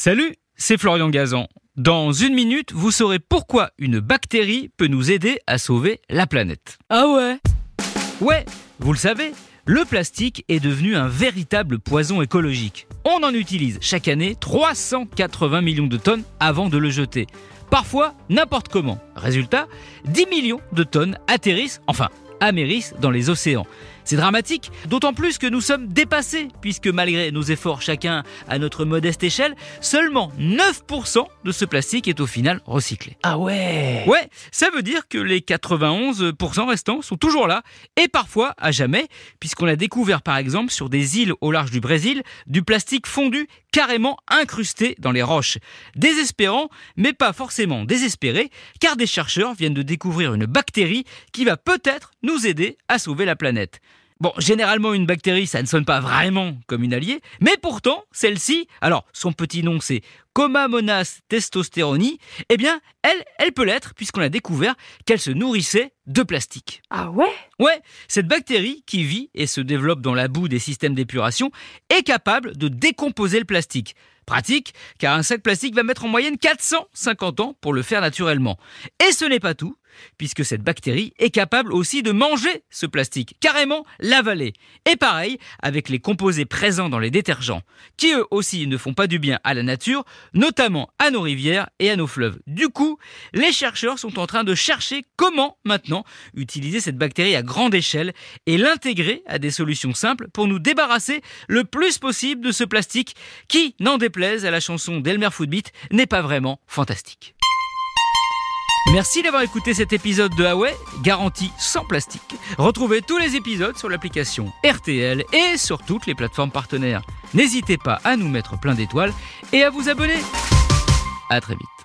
Salut, c'est Florian Gazan. Dans une minute, vous saurez pourquoi une bactérie peut nous aider à sauver la planète. Ah ouais Ouais, vous le savez, le plastique est devenu un véritable poison écologique. On en utilise chaque année 380 millions de tonnes avant de le jeter. Parfois n'importe comment. Résultat, 10 millions de tonnes atterrissent, enfin, amérissent dans les océans. C'est dramatique, d'autant plus que nous sommes dépassés, puisque malgré nos efforts chacun à notre modeste échelle, seulement 9% de ce plastique est au final recyclé. Ah ouais Ouais, ça veut dire que les 91% restants sont toujours là, et parfois à jamais, puisqu'on a découvert par exemple sur des îles au large du Brésil du plastique fondu carrément incrusté dans les roches. Désespérant, mais pas forcément désespéré, car des chercheurs viennent de découvrir une bactérie qui va peut-être nous aider à sauver la planète. Bon, généralement, une bactérie, ça ne sonne pas vraiment comme une alliée, mais pourtant, celle-ci, alors, son petit nom, c'est Comamonas testosteroni, eh bien, elle, elle peut l'être, puisqu'on a découvert qu'elle se nourrissait de plastique. Ah ouais? Ouais, cette bactérie qui vit et se développe dans la boue des systèmes d'épuration est capable de décomposer le plastique. Pratique, car un sac plastique va mettre en moyenne 450 ans pour le faire naturellement. Et ce n'est pas tout, puisque cette bactérie est capable aussi de manger ce plastique, carrément l'avaler. Et pareil avec les composés présents dans les détergents, qui eux aussi ne font pas du bien à la nature, notamment à nos rivières et à nos fleuves. Du coup, les chercheurs sont en train de chercher comment maintenant utiliser cette bactérie à grande échelle et l'intégrer à des solutions simples pour nous débarrasser le plus possible de ce plastique qui, n'en déplaise à la chanson d'Elmer Footbeat, n'est pas vraiment fantastique. Merci d'avoir écouté cet épisode de Huawei, garantie sans plastique. Retrouvez tous les épisodes sur l'application RTL et sur toutes les plateformes partenaires. N'hésitez pas à nous mettre plein d'étoiles et à vous abonner. À très vite.